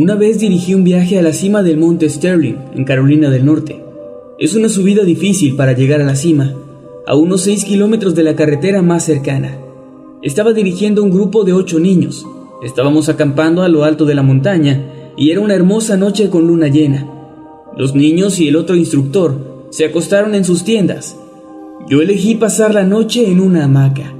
Una vez dirigí un viaje a la cima del monte Sterling, en Carolina del Norte. Es una subida difícil para llegar a la cima, a unos 6 kilómetros de la carretera más cercana. Estaba dirigiendo un grupo de ocho niños. Estábamos acampando a lo alto de la montaña y era una hermosa noche con luna llena. Los niños y el otro instructor se acostaron en sus tiendas. Yo elegí pasar la noche en una hamaca.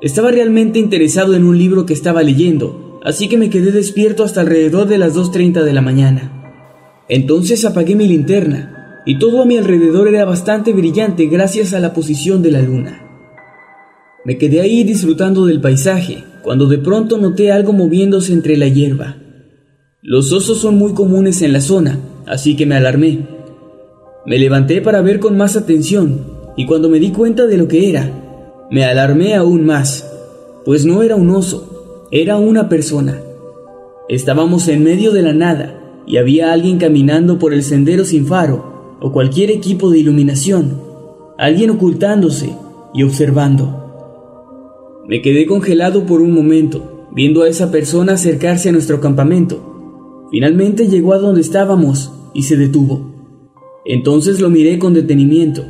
Estaba realmente interesado en un libro que estaba leyendo así que me quedé despierto hasta alrededor de las 2.30 de la mañana. Entonces apagué mi linterna, y todo a mi alrededor era bastante brillante gracias a la posición de la luna. Me quedé ahí disfrutando del paisaje, cuando de pronto noté algo moviéndose entre la hierba. Los osos son muy comunes en la zona, así que me alarmé. Me levanté para ver con más atención, y cuando me di cuenta de lo que era, me alarmé aún más, pues no era un oso, era una persona. Estábamos en medio de la nada y había alguien caminando por el sendero sin faro o cualquier equipo de iluminación, alguien ocultándose y observando. Me quedé congelado por un momento, viendo a esa persona acercarse a nuestro campamento. Finalmente llegó a donde estábamos y se detuvo. Entonces lo miré con detenimiento.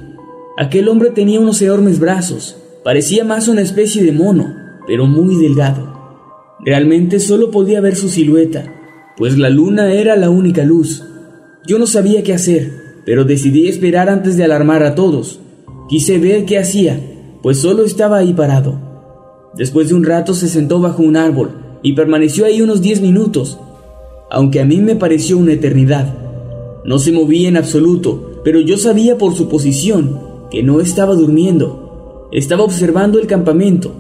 Aquel hombre tenía unos enormes brazos, parecía más una especie de mono, pero muy delgado. Realmente solo podía ver su silueta, pues la luna era la única luz. Yo no sabía qué hacer, pero decidí esperar antes de alarmar a todos. Quise ver qué hacía, pues solo estaba ahí parado. Después de un rato se sentó bajo un árbol y permaneció ahí unos diez minutos, aunque a mí me pareció una eternidad. No se movía en absoluto, pero yo sabía por su posición que no estaba durmiendo. Estaba observando el campamento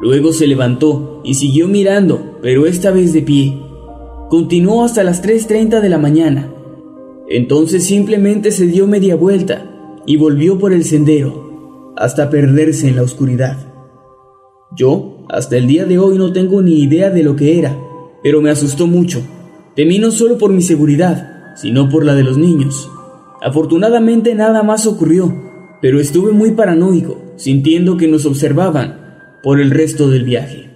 Luego se levantó y siguió mirando, pero esta vez de pie. Continuó hasta las 3.30 de la mañana. Entonces simplemente se dio media vuelta y volvió por el sendero, hasta perderse en la oscuridad. Yo, hasta el día de hoy, no tengo ni idea de lo que era, pero me asustó mucho. Temí no solo por mi seguridad, sino por la de los niños. Afortunadamente nada más ocurrió, pero estuve muy paranoico, sintiendo que nos observaban por el resto del viaje.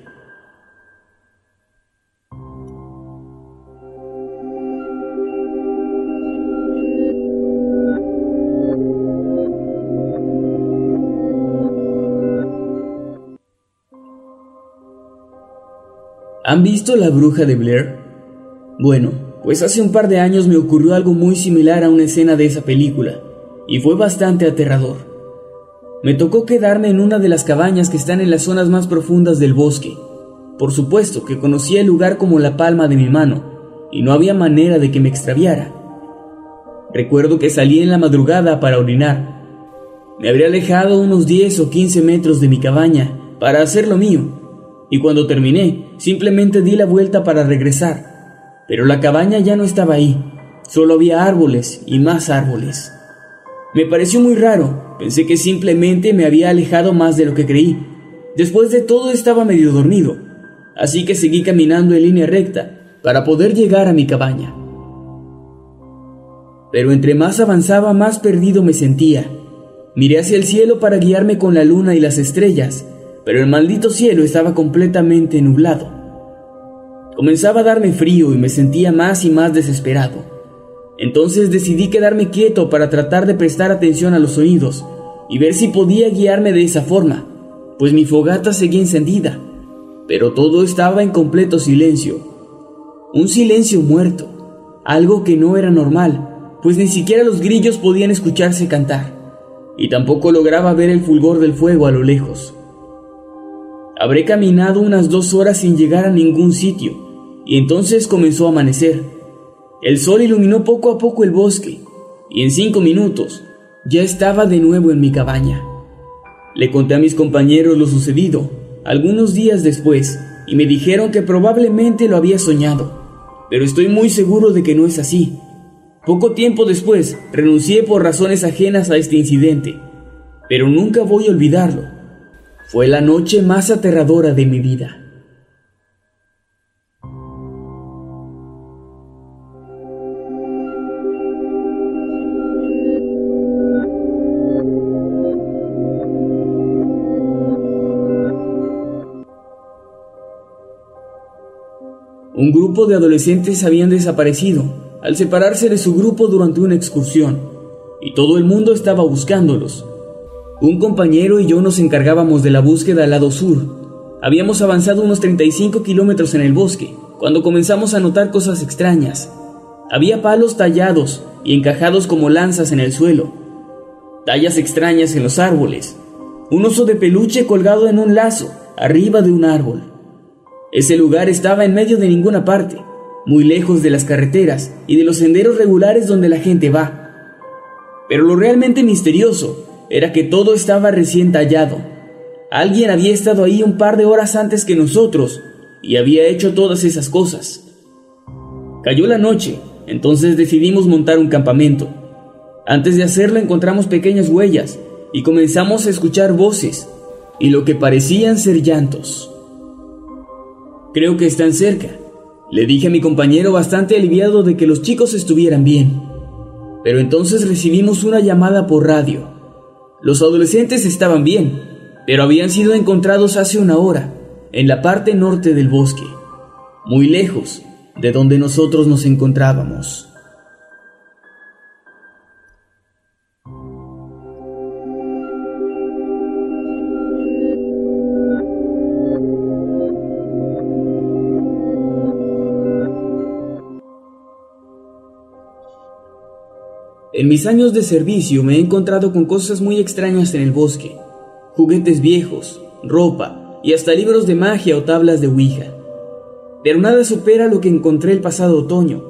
¿Han visto La Bruja de Blair? Bueno, pues hace un par de años me ocurrió algo muy similar a una escena de esa película, y fue bastante aterrador. Me tocó quedarme en una de las cabañas que están en las zonas más profundas del bosque. Por supuesto que conocía el lugar como la palma de mi mano, y no había manera de que me extraviara. Recuerdo que salí en la madrugada para orinar. Me habría alejado unos 10 o 15 metros de mi cabaña para hacer lo mío, y cuando terminé, simplemente di la vuelta para regresar. Pero la cabaña ya no estaba ahí, solo había árboles y más árboles. Me pareció muy raro, pensé que simplemente me había alejado más de lo que creí. Después de todo estaba medio dormido, así que seguí caminando en línea recta para poder llegar a mi cabaña. Pero entre más avanzaba, más perdido me sentía. Miré hacia el cielo para guiarme con la luna y las estrellas, pero el maldito cielo estaba completamente nublado. Comenzaba a darme frío y me sentía más y más desesperado. Entonces decidí quedarme quieto para tratar de prestar atención a los oídos, y ver si podía guiarme de esa forma, pues mi fogata seguía encendida, pero todo estaba en completo silencio. Un silencio muerto, algo que no era normal, pues ni siquiera los grillos podían escucharse cantar, y tampoco lograba ver el fulgor del fuego a lo lejos. Habré caminado unas dos horas sin llegar a ningún sitio, y entonces comenzó a amanecer. El sol iluminó poco a poco el bosque, y en cinco minutos ya estaba de nuevo en mi cabaña. Le conté a mis compañeros lo sucedido algunos días después, y me dijeron que probablemente lo había soñado, pero estoy muy seguro de que no es así. Poco tiempo después renuncié por razones ajenas a este incidente, pero nunca voy a olvidarlo fue la noche más aterradora de mi vida. Un grupo de adolescentes habían desaparecido al separarse de su grupo durante una excursión, y todo el mundo estaba buscándolos. Un compañero y yo nos encargábamos de la búsqueda al lado sur. Habíamos avanzado unos 35 kilómetros en el bosque cuando comenzamos a notar cosas extrañas. Había palos tallados y encajados como lanzas en el suelo, tallas extrañas en los árboles, un oso de peluche colgado en un lazo arriba de un árbol. Ese lugar estaba en medio de ninguna parte, muy lejos de las carreteras y de los senderos regulares donde la gente va. Pero lo realmente misterioso era que todo estaba recién tallado. Alguien había estado ahí un par de horas antes que nosotros y había hecho todas esas cosas. Cayó la noche, entonces decidimos montar un campamento. Antes de hacerlo encontramos pequeñas huellas y comenzamos a escuchar voces y lo que parecían ser llantos. Creo que están cerca, le dije a mi compañero bastante aliviado de que los chicos estuvieran bien. Pero entonces recibimos una llamada por radio. Los adolescentes estaban bien, pero habían sido encontrados hace una hora, en la parte norte del bosque, muy lejos de donde nosotros nos encontrábamos. En mis años de servicio me he encontrado con cosas muy extrañas en el bosque. Juguetes viejos, ropa y hasta libros de magia o tablas de Ouija. Pero nada supera lo que encontré el pasado otoño,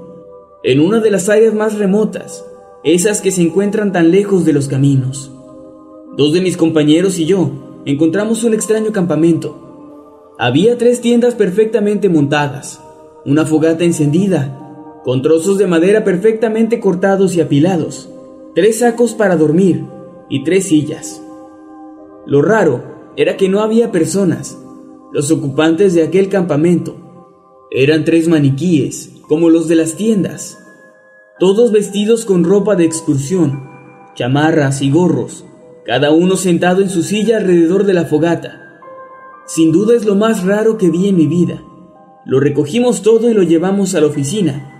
en una de las áreas más remotas, esas que se encuentran tan lejos de los caminos. Dos de mis compañeros y yo encontramos un extraño campamento. Había tres tiendas perfectamente montadas, una fogata encendida con trozos de madera perfectamente cortados y apilados, tres sacos para dormir y tres sillas. Lo raro era que no había personas. Los ocupantes de aquel campamento eran tres maniquíes, como los de las tiendas, todos vestidos con ropa de excursión, chamarras y gorros, cada uno sentado en su silla alrededor de la fogata. Sin duda es lo más raro que vi en mi vida. Lo recogimos todo y lo llevamos a la oficina,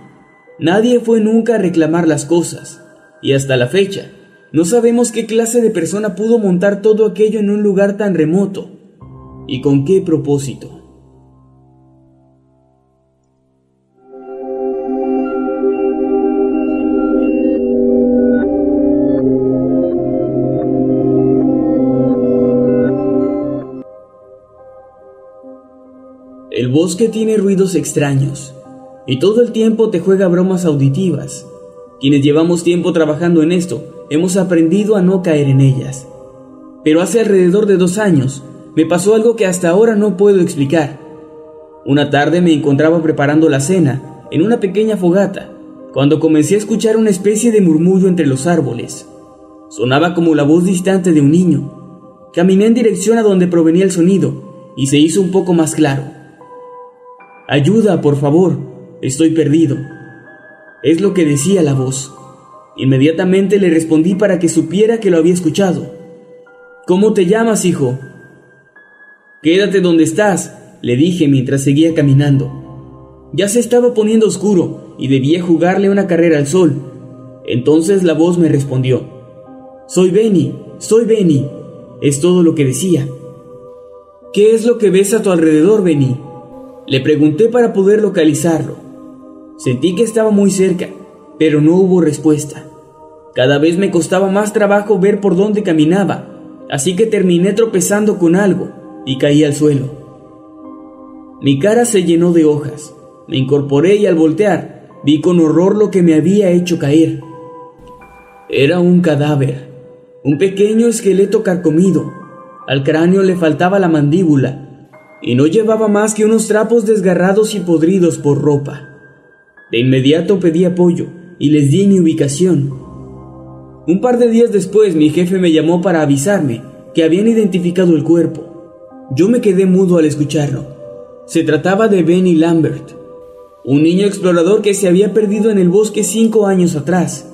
Nadie fue nunca a reclamar las cosas, y hasta la fecha, no sabemos qué clase de persona pudo montar todo aquello en un lugar tan remoto, y con qué propósito. El bosque tiene ruidos extraños, y todo el tiempo te juega bromas auditivas. Quienes llevamos tiempo trabajando en esto, hemos aprendido a no caer en ellas. Pero hace alrededor de dos años, me pasó algo que hasta ahora no puedo explicar. Una tarde me encontraba preparando la cena, en una pequeña fogata, cuando comencé a escuchar una especie de murmullo entre los árboles. Sonaba como la voz distante de un niño. Caminé en dirección a donde provenía el sonido, y se hizo un poco más claro. Ayuda, por favor, Estoy perdido. Es lo que decía la voz. Inmediatamente le respondí para que supiera que lo había escuchado. ¿Cómo te llamas, hijo? Quédate donde estás, le dije mientras seguía caminando. Ya se estaba poniendo oscuro y debía jugarle una carrera al sol. Entonces la voz me respondió. Soy Benny, soy Benny. Es todo lo que decía. ¿Qué es lo que ves a tu alrededor, Benny? Le pregunté para poder localizarlo. Sentí que estaba muy cerca, pero no hubo respuesta. Cada vez me costaba más trabajo ver por dónde caminaba, así que terminé tropezando con algo y caí al suelo. Mi cara se llenó de hojas. Me incorporé y al voltear vi con horror lo que me había hecho caer. Era un cadáver, un pequeño esqueleto carcomido. Al cráneo le faltaba la mandíbula y no llevaba más que unos trapos desgarrados y podridos por ropa. De inmediato pedí apoyo y les di mi ubicación. Un par de días después mi jefe me llamó para avisarme que habían identificado el cuerpo. Yo me quedé mudo al escucharlo. Se trataba de Benny Lambert, un niño explorador que se había perdido en el bosque cinco años atrás.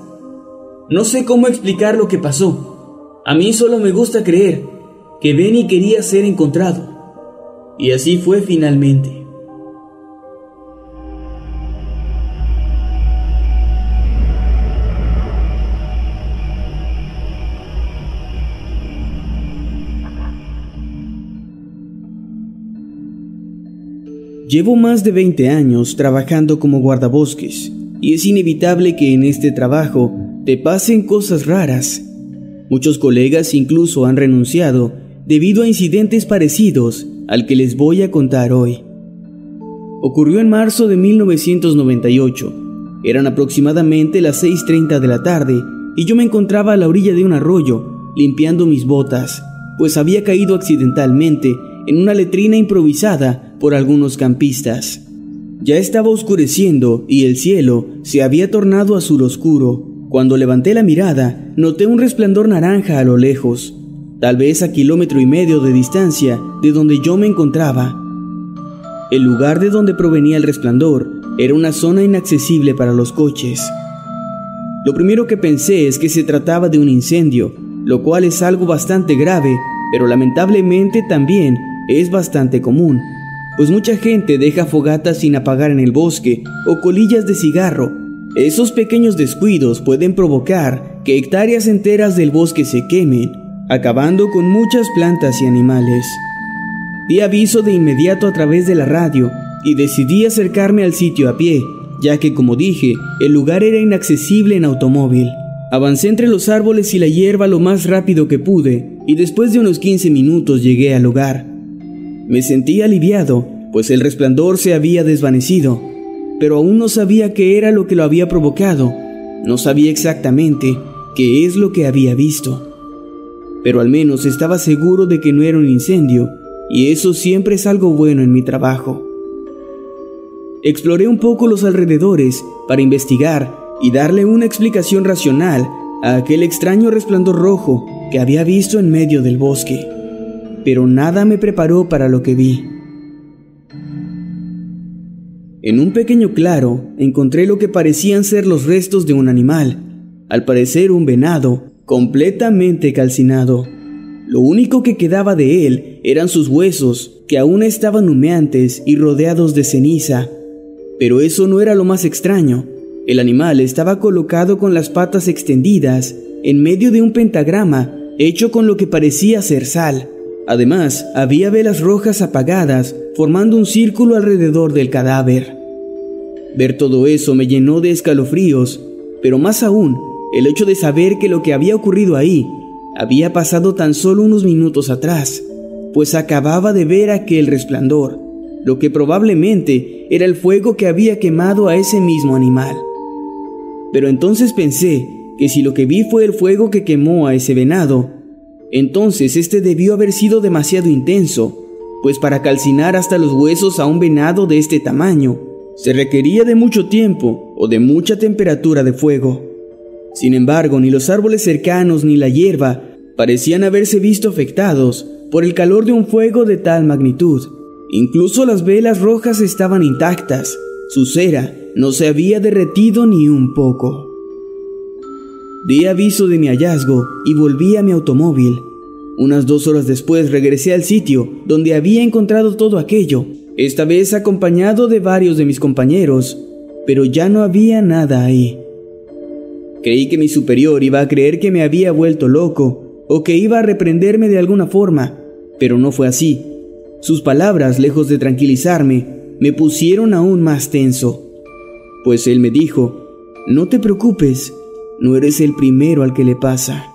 No sé cómo explicar lo que pasó. A mí solo me gusta creer que Benny quería ser encontrado. Y así fue finalmente. Llevo más de 20 años trabajando como guardabosques y es inevitable que en este trabajo te pasen cosas raras. Muchos colegas incluso han renunciado debido a incidentes parecidos al que les voy a contar hoy. Ocurrió en marzo de 1998. Eran aproximadamente las 6.30 de la tarde y yo me encontraba a la orilla de un arroyo limpiando mis botas, pues había caído accidentalmente en una letrina improvisada por algunos campistas. Ya estaba oscureciendo y el cielo se había tornado azul oscuro. Cuando levanté la mirada, noté un resplandor naranja a lo lejos, tal vez a kilómetro y medio de distancia de donde yo me encontraba. El lugar de donde provenía el resplandor era una zona inaccesible para los coches. Lo primero que pensé es que se trataba de un incendio, lo cual es algo bastante grave, pero lamentablemente también es bastante común pues mucha gente deja fogatas sin apagar en el bosque o colillas de cigarro. Esos pequeños descuidos pueden provocar que hectáreas enteras del bosque se quemen, acabando con muchas plantas y animales. Di aviso de inmediato a través de la radio y decidí acercarme al sitio a pie, ya que como dije, el lugar era inaccesible en automóvil. Avancé entre los árboles y la hierba lo más rápido que pude y después de unos 15 minutos llegué al lugar. Me sentí aliviado, pues el resplandor se había desvanecido, pero aún no sabía qué era lo que lo había provocado. No sabía exactamente qué es lo que había visto. Pero al menos estaba seguro de que no era un incendio, y eso siempre es algo bueno en mi trabajo. Exploré un poco los alrededores para investigar y darle una explicación racional a aquel extraño resplandor rojo que había visto en medio del bosque pero nada me preparó para lo que vi. En un pequeño claro encontré lo que parecían ser los restos de un animal, al parecer un venado, completamente calcinado. Lo único que quedaba de él eran sus huesos, que aún estaban humeantes y rodeados de ceniza. Pero eso no era lo más extraño. El animal estaba colocado con las patas extendidas en medio de un pentagrama hecho con lo que parecía ser sal. Además, había velas rojas apagadas formando un círculo alrededor del cadáver. Ver todo eso me llenó de escalofríos, pero más aún, el hecho de saber que lo que había ocurrido ahí había pasado tan solo unos minutos atrás, pues acababa de ver aquel resplandor, lo que probablemente era el fuego que había quemado a ese mismo animal. Pero entonces pensé que si lo que vi fue el fuego que quemó a ese venado, entonces este debió haber sido demasiado intenso, pues para calcinar hasta los huesos a un venado de este tamaño, se requería de mucho tiempo o de mucha temperatura de fuego. Sin embargo, ni los árboles cercanos ni la hierba parecían haberse visto afectados por el calor de un fuego de tal magnitud. Incluso las velas rojas estaban intactas, su cera no se había derretido ni un poco. Di aviso de mi hallazgo y volví a mi automóvil. Unas dos horas después regresé al sitio donde había encontrado todo aquello, esta vez acompañado de varios de mis compañeros, pero ya no había nada ahí. Creí que mi superior iba a creer que me había vuelto loco o que iba a reprenderme de alguna forma, pero no fue así. Sus palabras, lejos de tranquilizarme, me pusieron aún más tenso, pues él me dijo, no te preocupes, no eres el primero al que le pasa.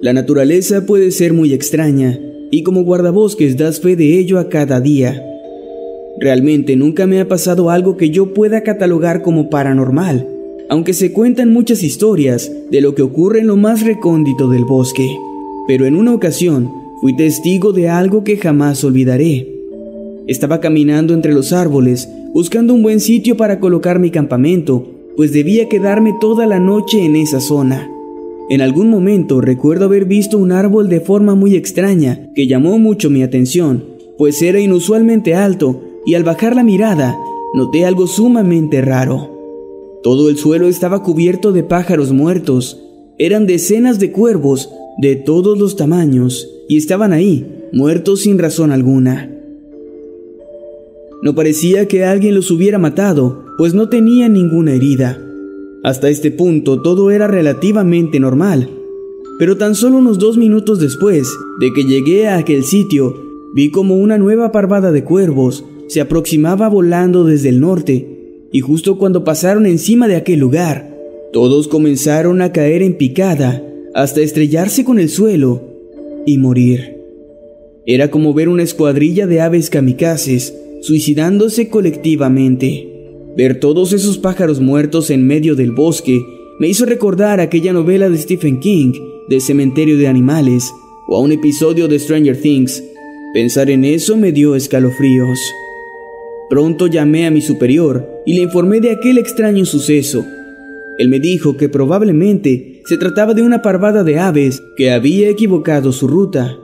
La naturaleza puede ser muy extraña, y como guardabosques das fe de ello a cada día. Realmente nunca me ha pasado algo que yo pueda catalogar como paranormal, aunque se cuentan muchas historias de lo que ocurre en lo más recóndito del bosque. Pero en una ocasión fui testigo de algo que jamás olvidaré. Estaba caminando entre los árboles, buscando un buen sitio para colocar mi campamento, pues debía quedarme toda la noche en esa zona. En algún momento recuerdo haber visto un árbol de forma muy extraña que llamó mucho mi atención, pues era inusualmente alto y al bajar la mirada noté algo sumamente raro. Todo el suelo estaba cubierto de pájaros muertos, eran decenas de cuervos de todos los tamaños y estaban ahí, muertos sin razón alguna. No parecía que alguien los hubiera matado, pues no tenían ninguna herida. Hasta este punto todo era relativamente normal, pero tan solo unos dos minutos después de que llegué a aquel sitio, vi como una nueva parvada de cuervos se aproximaba volando desde el norte, y justo cuando pasaron encima de aquel lugar, todos comenzaron a caer en picada hasta estrellarse con el suelo y morir. Era como ver una escuadrilla de aves kamikazes suicidándose colectivamente. Ver todos esos pájaros muertos en medio del bosque me hizo recordar aquella novela de Stephen King, de Cementerio de Animales, o a un episodio de Stranger Things. Pensar en eso me dio escalofríos. Pronto llamé a mi superior y le informé de aquel extraño suceso. Él me dijo que probablemente se trataba de una parvada de aves que había equivocado su ruta.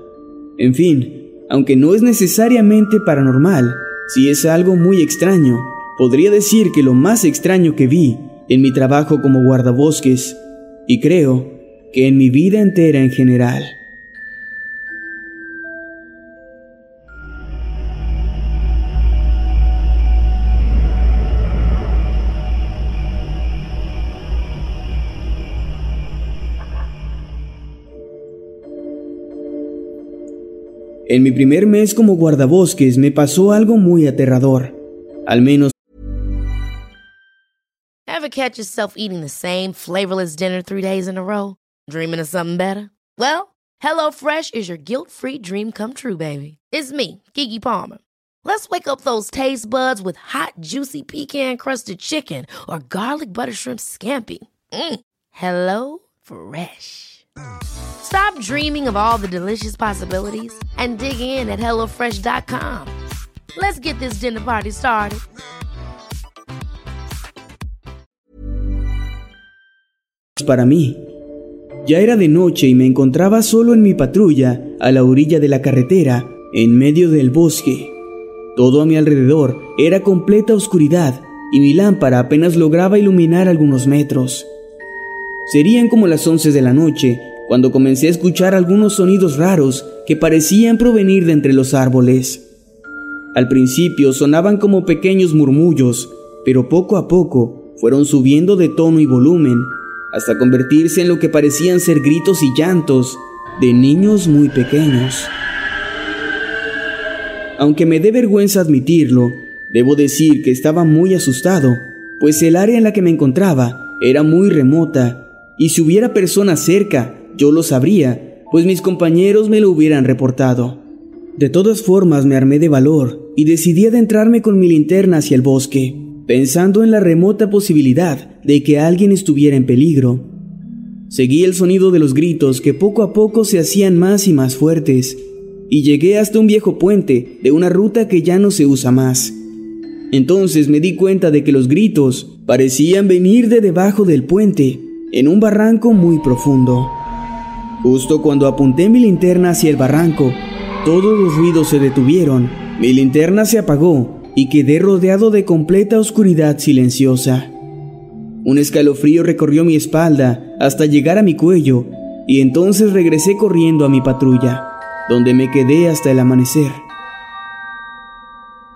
En fin, aunque no es necesariamente paranormal, sí es algo muy extraño Podría decir que lo más extraño que vi en mi trabajo como guardabosques, y creo que en mi vida entera en general. En mi primer mes como guardabosques me pasó algo muy aterrador. Al menos Ever catch yourself eating the same flavorless dinner three days in a row? Dreaming of something better? Well, HelloFresh is your guilt-free dream come true, baby. It's me, Kiki Palmer. Let's wake up those taste buds with hot, juicy pecan-crusted chicken or garlic butter shrimp scampi. Mm. Hello Fresh. Stop dreaming of all the delicious possibilities and dig in at HelloFresh.com. Let's get this dinner party started. para mí. Ya era de noche y me encontraba solo en mi patrulla a la orilla de la carretera, en medio del bosque. Todo a mi alrededor era completa oscuridad y mi lámpara apenas lograba iluminar algunos metros. Serían como las once de la noche cuando comencé a escuchar algunos sonidos raros que parecían provenir de entre los árboles. Al principio sonaban como pequeños murmullos, pero poco a poco fueron subiendo de tono y volumen hasta convertirse en lo que parecían ser gritos y llantos de niños muy pequeños. Aunque me dé vergüenza admitirlo, debo decir que estaba muy asustado, pues el área en la que me encontraba era muy remota, y si hubiera personas cerca, yo lo sabría, pues mis compañeros me lo hubieran reportado. De todas formas me armé de valor y decidí adentrarme con mi linterna hacia el bosque pensando en la remota posibilidad de que alguien estuviera en peligro. Seguí el sonido de los gritos que poco a poco se hacían más y más fuertes, y llegué hasta un viejo puente de una ruta que ya no se usa más. Entonces me di cuenta de que los gritos parecían venir de debajo del puente, en un barranco muy profundo. Justo cuando apunté mi linterna hacia el barranco, todos los ruidos se detuvieron, mi linterna se apagó y quedé rodeado de completa oscuridad silenciosa. Un escalofrío recorrió mi espalda hasta llegar a mi cuello y entonces regresé corriendo a mi patrulla, donde me quedé hasta el amanecer.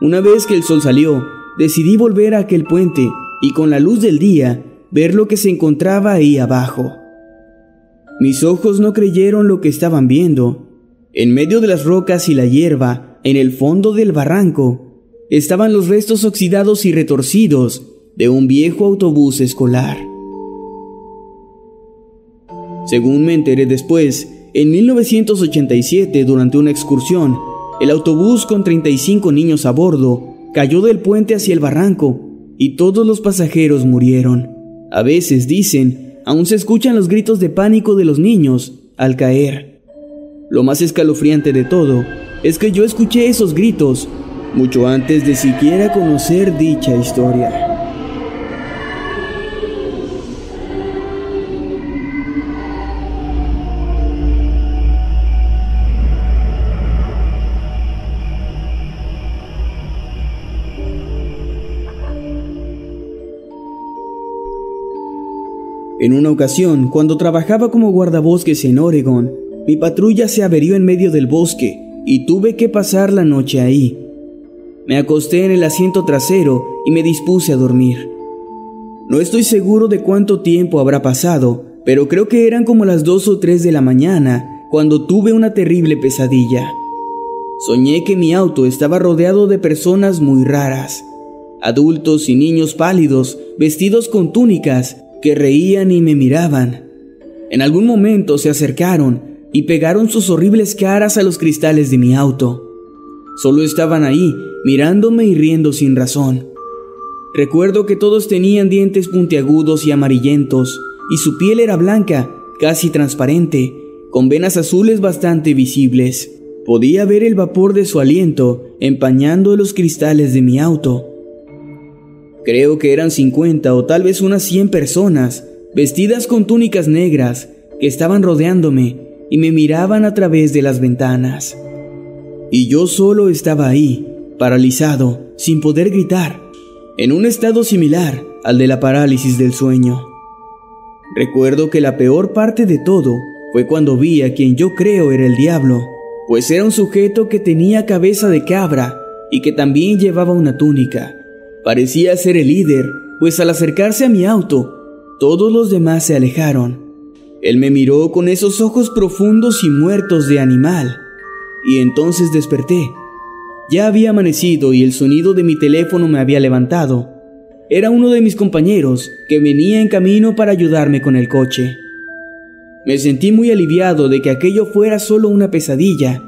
Una vez que el sol salió, decidí volver a aquel puente y con la luz del día ver lo que se encontraba ahí abajo. Mis ojos no creyeron lo que estaban viendo. En medio de las rocas y la hierba, en el fondo del barranco, estaban los restos oxidados y retorcidos de un viejo autobús escolar. Según me enteré después, en 1987, durante una excursión, el autobús con 35 niños a bordo cayó del puente hacia el barranco y todos los pasajeros murieron. A veces, dicen, aún se escuchan los gritos de pánico de los niños al caer. Lo más escalofriante de todo es que yo escuché esos gritos mucho antes de siquiera conocer dicha historia. En una ocasión, cuando trabajaba como guardabosques en Oregon, mi patrulla se averió en medio del bosque y tuve que pasar la noche ahí. Me acosté en el asiento trasero y me dispuse a dormir. No estoy seguro de cuánto tiempo habrá pasado, pero creo que eran como las dos o tres de la mañana cuando tuve una terrible pesadilla. Soñé que mi auto estaba rodeado de personas muy raras, adultos y niños pálidos, vestidos con túnicas que reían y me miraban. En algún momento se acercaron y pegaron sus horribles caras a los cristales de mi auto. Solo estaban ahí, mirándome y riendo sin razón. Recuerdo que todos tenían dientes puntiagudos y amarillentos, y su piel era blanca, casi transparente, con venas azules bastante visibles. Podía ver el vapor de su aliento empañando los cristales de mi auto. Creo que eran 50 o tal vez unas 100 personas, vestidas con túnicas negras, que estaban rodeándome y me miraban a través de las ventanas. Y yo solo estaba ahí, paralizado, sin poder gritar, en un estado similar al de la parálisis del sueño. Recuerdo que la peor parte de todo fue cuando vi a quien yo creo era el diablo, pues era un sujeto que tenía cabeza de cabra y que también llevaba una túnica Parecía ser el líder, pues al acercarse a mi auto, todos los demás se alejaron. Él me miró con esos ojos profundos y muertos de animal, y entonces desperté. Ya había amanecido y el sonido de mi teléfono me había levantado. Era uno de mis compañeros que venía en camino para ayudarme con el coche. Me sentí muy aliviado de que aquello fuera solo una pesadilla,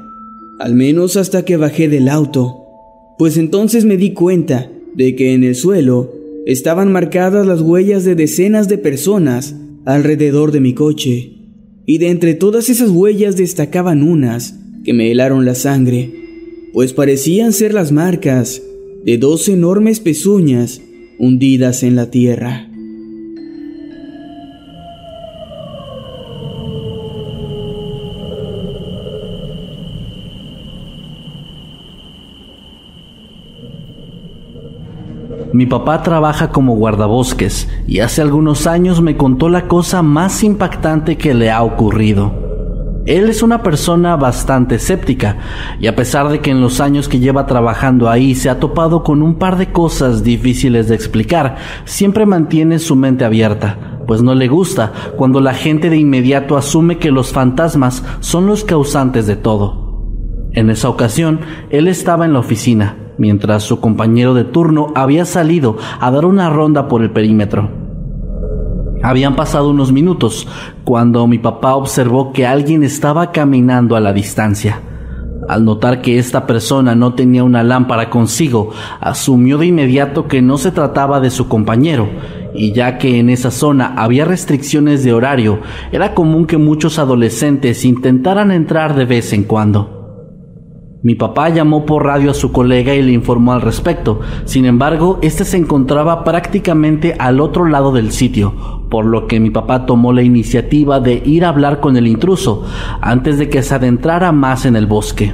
al menos hasta que bajé del auto, pues entonces me di cuenta de que en el suelo estaban marcadas las huellas de decenas de personas alrededor de mi coche, y de entre todas esas huellas destacaban unas que me helaron la sangre, pues parecían ser las marcas de dos enormes pezuñas hundidas en la tierra. Mi papá trabaja como guardabosques y hace algunos años me contó la cosa más impactante que le ha ocurrido. Él es una persona bastante escéptica y a pesar de que en los años que lleva trabajando ahí se ha topado con un par de cosas difíciles de explicar, siempre mantiene su mente abierta, pues no le gusta cuando la gente de inmediato asume que los fantasmas son los causantes de todo. En esa ocasión, él estaba en la oficina mientras su compañero de turno había salido a dar una ronda por el perímetro. Habían pasado unos minutos cuando mi papá observó que alguien estaba caminando a la distancia. Al notar que esta persona no tenía una lámpara consigo, asumió de inmediato que no se trataba de su compañero, y ya que en esa zona había restricciones de horario, era común que muchos adolescentes intentaran entrar de vez en cuando. Mi papá llamó por radio a su colega y le informó al respecto. Sin embargo, este se encontraba prácticamente al otro lado del sitio, por lo que mi papá tomó la iniciativa de ir a hablar con el intruso antes de que se adentrara más en el bosque.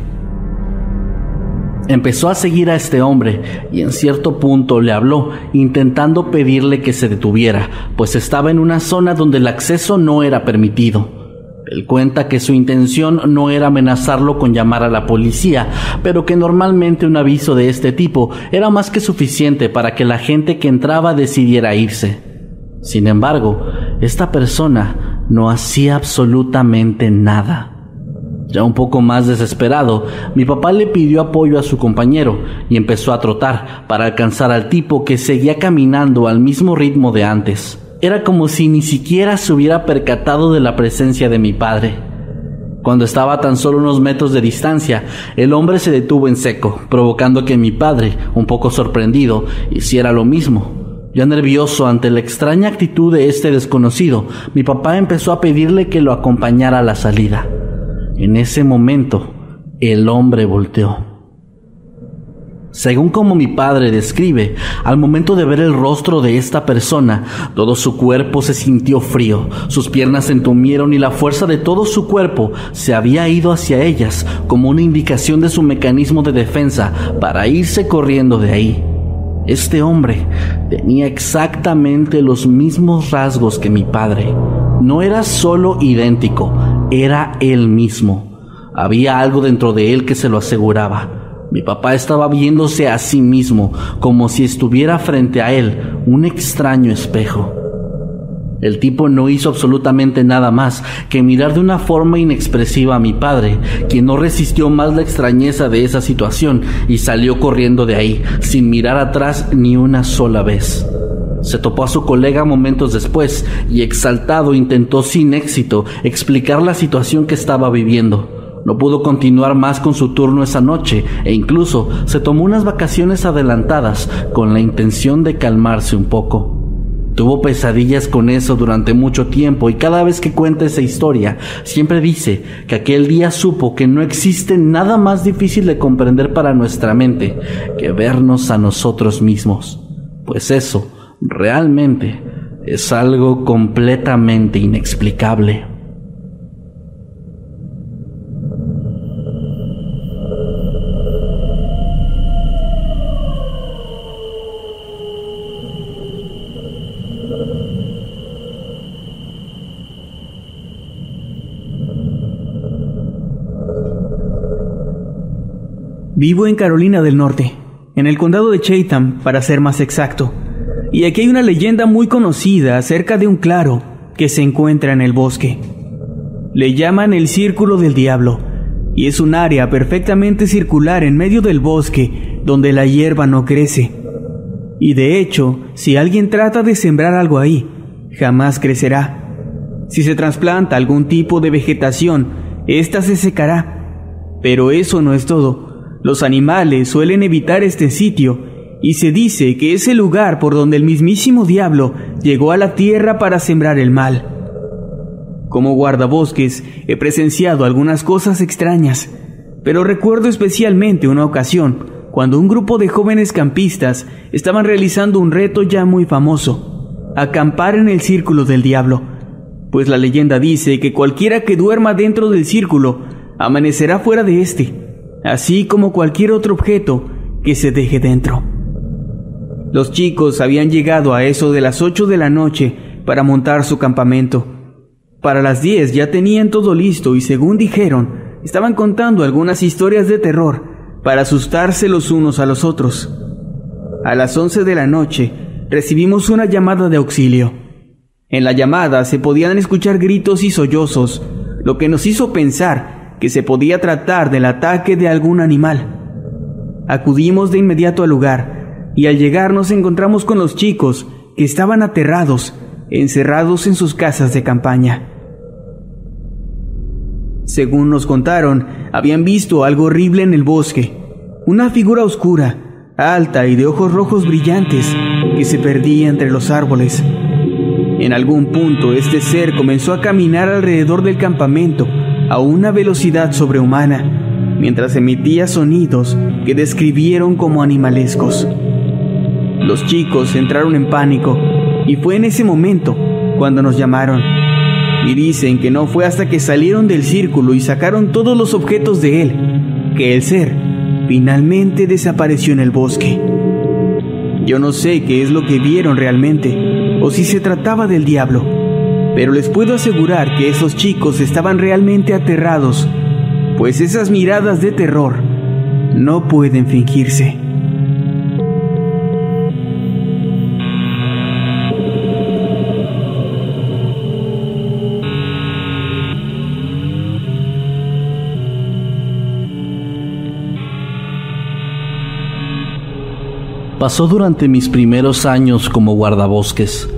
Empezó a seguir a este hombre y en cierto punto le habló, intentando pedirle que se detuviera, pues estaba en una zona donde el acceso no era permitido. Él cuenta que su intención no era amenazarlo con llamar a la policía, pero que normalmente un aviso de este tipo era más que suficiente para que la gente que entraba decidiera irse. Sin embargo, esta persona no hacía absolutamente nada. Ya un poco más desesperado, mi papá le pidió apoyo a su compañero y empezó a trotar para alcanzar al tipo que seguía caminando al mismo ritmo de antes. Era como si ni siquiera se hubiera percatado de la presencia de mi padre. Cuando estaba a tan solo unos metros de distancia, el hombre se detuvo en seco, provocando que mi padre, un poco sorprendido, hiciera lo mismo. Ya nervioso ante la extraña actitud de este desconocido, mi papá empezó a pedirle que lo acompañara a la salida. En ese momento, el hombre volteó. Según como mi padre describe, al momento de ver el rostro de esta persona, todo su cuerpo se sintió frío, sus piernas se entumieron y la fuerza de todo su cuerpo se había ido hacia ellas como una indicación de su mecanismo de defensa para irse corriendo de ahí. Este hombre tenía exactamente los mismos rasgos que mi padre. No era solo idéntico, era él mismo. Había algo dentro de él que se lo aseguraba. Mi papá estaba viéndose a sí mismo como si estuviera frente a él un extraño espejo. El tipo no hizo absolutamente nada más que mirar de una forma inexpresiva a mi padre, quien no resistió más la extrañeza de esa situación y salió corriendo de ahí, sin mirar atrás ni una sola vez. Se topó a su colega momentos después y exaltado intentó sin éxito explicar la situación que estaba viviendo. No pudo continuar más con su turno esa noche e incluso se tomó unas vacaciones adelantadas con la intención de calmarse un poco. Tuvo pesadillas con eso durante mucho tiempo y cada vez que cuenta esa historia siempre dice que aquel día supo que no existe nada más difícil de comprender para nuestra mente que vernos a nosotros mismos. Pues eso realmente es algo completamente inexplicable. Vivo en Carolina del Norte, en el condado de Chatham, para ser más exacto. Y aquí hay una leyenda muy conocida acerca de un claro que se encuentra en el bosque. Le llaman el Círculo del Diablo, y es un área perfectamente circular en medio del bosque donde la hierba no crece. Y de hecho, si alguien trata de sembrar algo ahí, jamás crecerá. Si se trasplanta algún tipo de vegetación, ésta se secará. Pero eso no es todo. Los animales suelen evitar este sitio y se dice que es el lugar por donde el mismísimo diablo llegó a la tierra para sembrar el mal. Como guardabosques he presenciado algunas cosas extrañas, pero recuerdo especialmente una ocasión cuando un grupo de jóvenes campistas estaban realizando un reto ya muy famoso, acampar en el círculo del diablo, pues la leyenda dice que cualquiera que duerma dentro del círculo amanecerá fuera de éste, así como cualquier otro objeto que se deje dentro. Los chicos habían llegado a eso de las 8 de la noche para montar su campamento. Para las 10 ya tenían todo listo y según dijeron, estaban contando algunas historias de terror para asustarse los unos a los otros. A las 11 de la noche recibimos una llamada de auxilio. En la llamada se podían escuchar gritos y sollozos, lo que nos hizo pensar que se podía tratar del ataque de algún animal. Acudimos de inmediato al lugar y al llegar nos encontramos con los chicos que estaban aterrados, encerrados en sus casas de campaña. Según nos contaron, habían visto algo horrible en el bosque, una figura oscura, alta y de ojos rojos brillantes, que se perdía entre los árboles. En algún punto este ser comenzó a caminar alrededor del campamento a una velocidad sobrehumana, mientras emitía sonidos que describieron como animalescos. Los chicos entraron en pánico y fue en ese momento cuando nos llamaron. Y dicen que no fue hasta que salieron del círculo y sacaron todos los objetos de él que el ser finalmente desapareció en el bosque. Yo no sé qué es lo que vieron realmente, o si se trataba del diablo, pero les puedo asegurar que esos chicos estaban realmente aterrados, pues esas miradas de terror no pueden fingirse. pasó durante mis primeros años como guardabosques.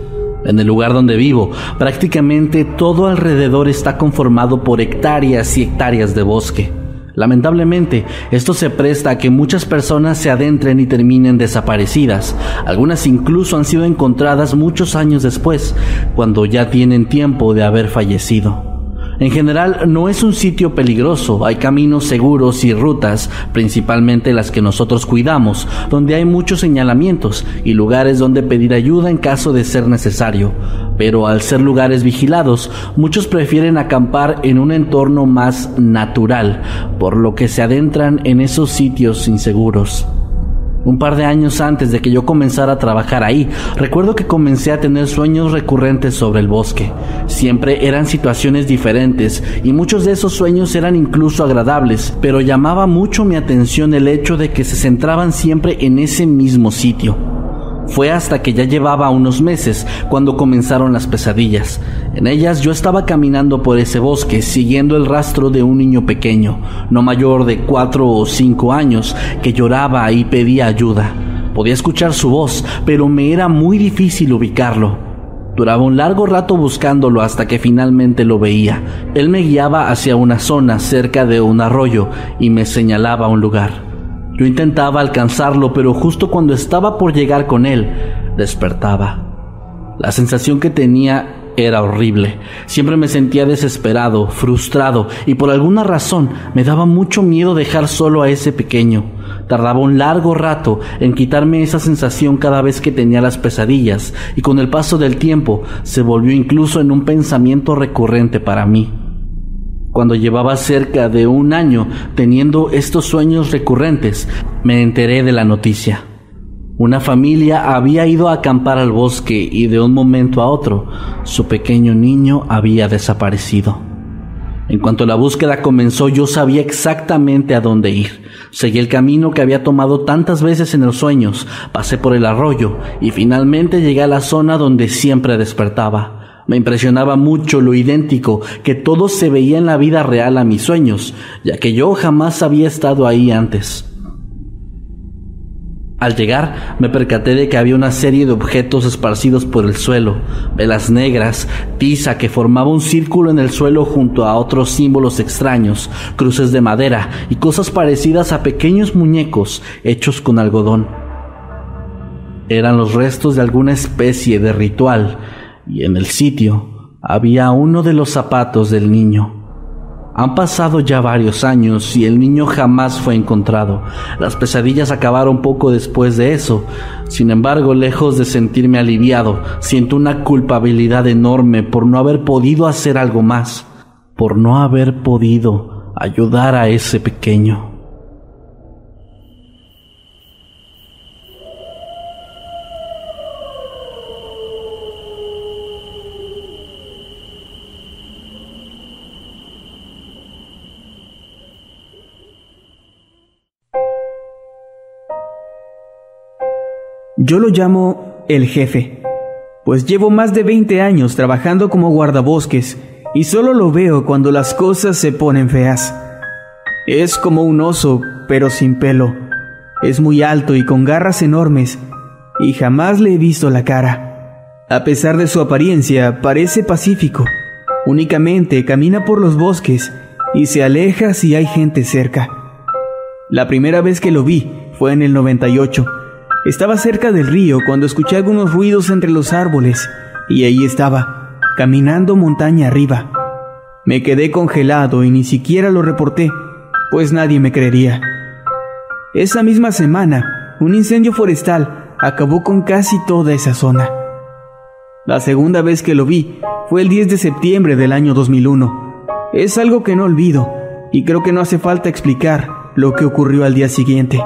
En el lugar donde vivo, prácticamente todo alrededor está conformado por hectáreas y hectáreas de bosque. Lamentablemente, esto se presta a que muchas personas se adentren y terminen desaparecidas. Algunas incluso han sido encontradas muchos años después, cuando ya tienen tiempo de haber fallecido. En general no es un sitio peligroso, hay caminos seguros y rutas, principalmente las que nosotros cuidamos, donde hay muchos señalamientos y lugares donde pedir ayuda en caso de ser necesario. Pero al ser lugares vigilados, muchos prefieren acampar en un entorno más natural, por lo que se adentran en esos sitios inseguros. Un par de años antes de que yo comenzara a trabajar ahí, recuerdo que comencé a tener sueños recurrentes sobre el bosque. Siempre eran situaciones diferentes y muchos de esos sueños eran incluso agradables, pero llamaba mucho mi atención el hecho de que se centraban siempre en ese mismo sitio. Fue hasta que ya llevaba unos meses cuando comenzaron las pesadillas. En ellas yo estaba caminando por ese bosque siguiendo el rastro de un niño pequeño, no mayor de cuatro o cinco años, que lloraba y pedía ayuda. Podía escuchar su voz, pero me era muy difícil ubicarlo. Duraba un largo rato buscándolo hasta que finalmente lo veía. Él me guiaba hacia una zona cerca de un arroyo y me señalaba un lugar. Yo intentaba alcanzarlo, pero justo cuando estaba por llegar con él, despertaba. La sensación que tenía era horrible. Siempre me sentía desesperado, frustrado y por alguna razón me daba mucho miedo dejar solo a ese pequeño. Tardaba un largo rato en quitarme esa sensación cada vez que tenía las pesadillas y con el paso del tiempo se volvió incluso en un pensamiento recurrente para mí. Cuando llevaba cerca de un año teniendo estos sueños recurrentes, me enteré de la noticia. Una familia había ido a acampar al bosque y de un momento a otro su pequeño niño había desaparecido. En cuanto la búsqueda comenzó yo sabía exactamente a dónde ir. Seguí el camino que había tomado tantas veces en los sueños, pasé por el arroyo y finalmente llegué a la zona donde siempre despertaba. Me impresionaba mucho lo idéntico que todo se veía en la vida real a mis sueños, ya que yo jamás había estado ahí antes. Al llegar, me percaté de que había una serie de objetos esparcidos por el suelo, velas negras, tiza que formaba un círculo en el suelo junto a otros símbolos extraños, cruces de madera y cosas parecidas a pequeños muñecos hechos con algodón. Eran los restos de alguna especie de ritual, y en el sitio había uno de los zapatos del niño. Han pasado ya varios años y el niño jamás fue encontrado. Las pesadillas acabaron poco después de eso. Sin embargo, lejos de sentirme aliviado, siento una culpabilidad enorme por no haber podido hacer algo más, por no haber podido ayudar a ese pequeño. Yo lo llamo el jefe, pues llevo más de 20 años trabajando como guardabosques y solo lo veo cuando las cosas se ponen feas. Es como un oso, pero sin pelo. Es muy alto y con garras enormes, y jamás le he visto la cara. A pesar de su apariencia, parece pacífico. Únicamente camina por los bosques y se aleja si hay gente cerca. La primera vez que lo vi fue en el 98 estaba cerca del río cuando escuché algunos ruidos entre los árboles y ahí estaba, caminando montaña arriba. Me quedé congelado y ni siquiera lo reporté, pues nadie me creería. Esa misma semana, un incendio forestal acabó con casi toda esa zona. La segunda vez que lo vi fue el 10 de septiembre del año 2001. Es algo que no olvido y creo que no hace falta explicar lo que ocurrió al día siguiente.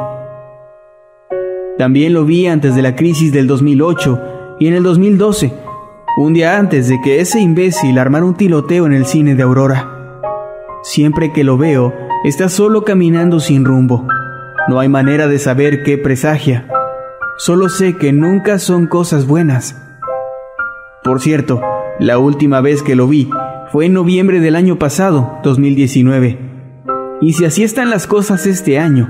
También lo vi antes de la crisis del 2008 y en el 2012, un día antes de que ese imbécil armara un tiloteo en el cine de Aurora. Siempre que lo veo, está solo caminando sin rumbo. No hay manera de saber qué presagia. Solo sé que nunca son cosas buenas. Por cierto, la última vez que lo vi fue en noviembre del año pasado, 2019. Y si así están las cosas este año,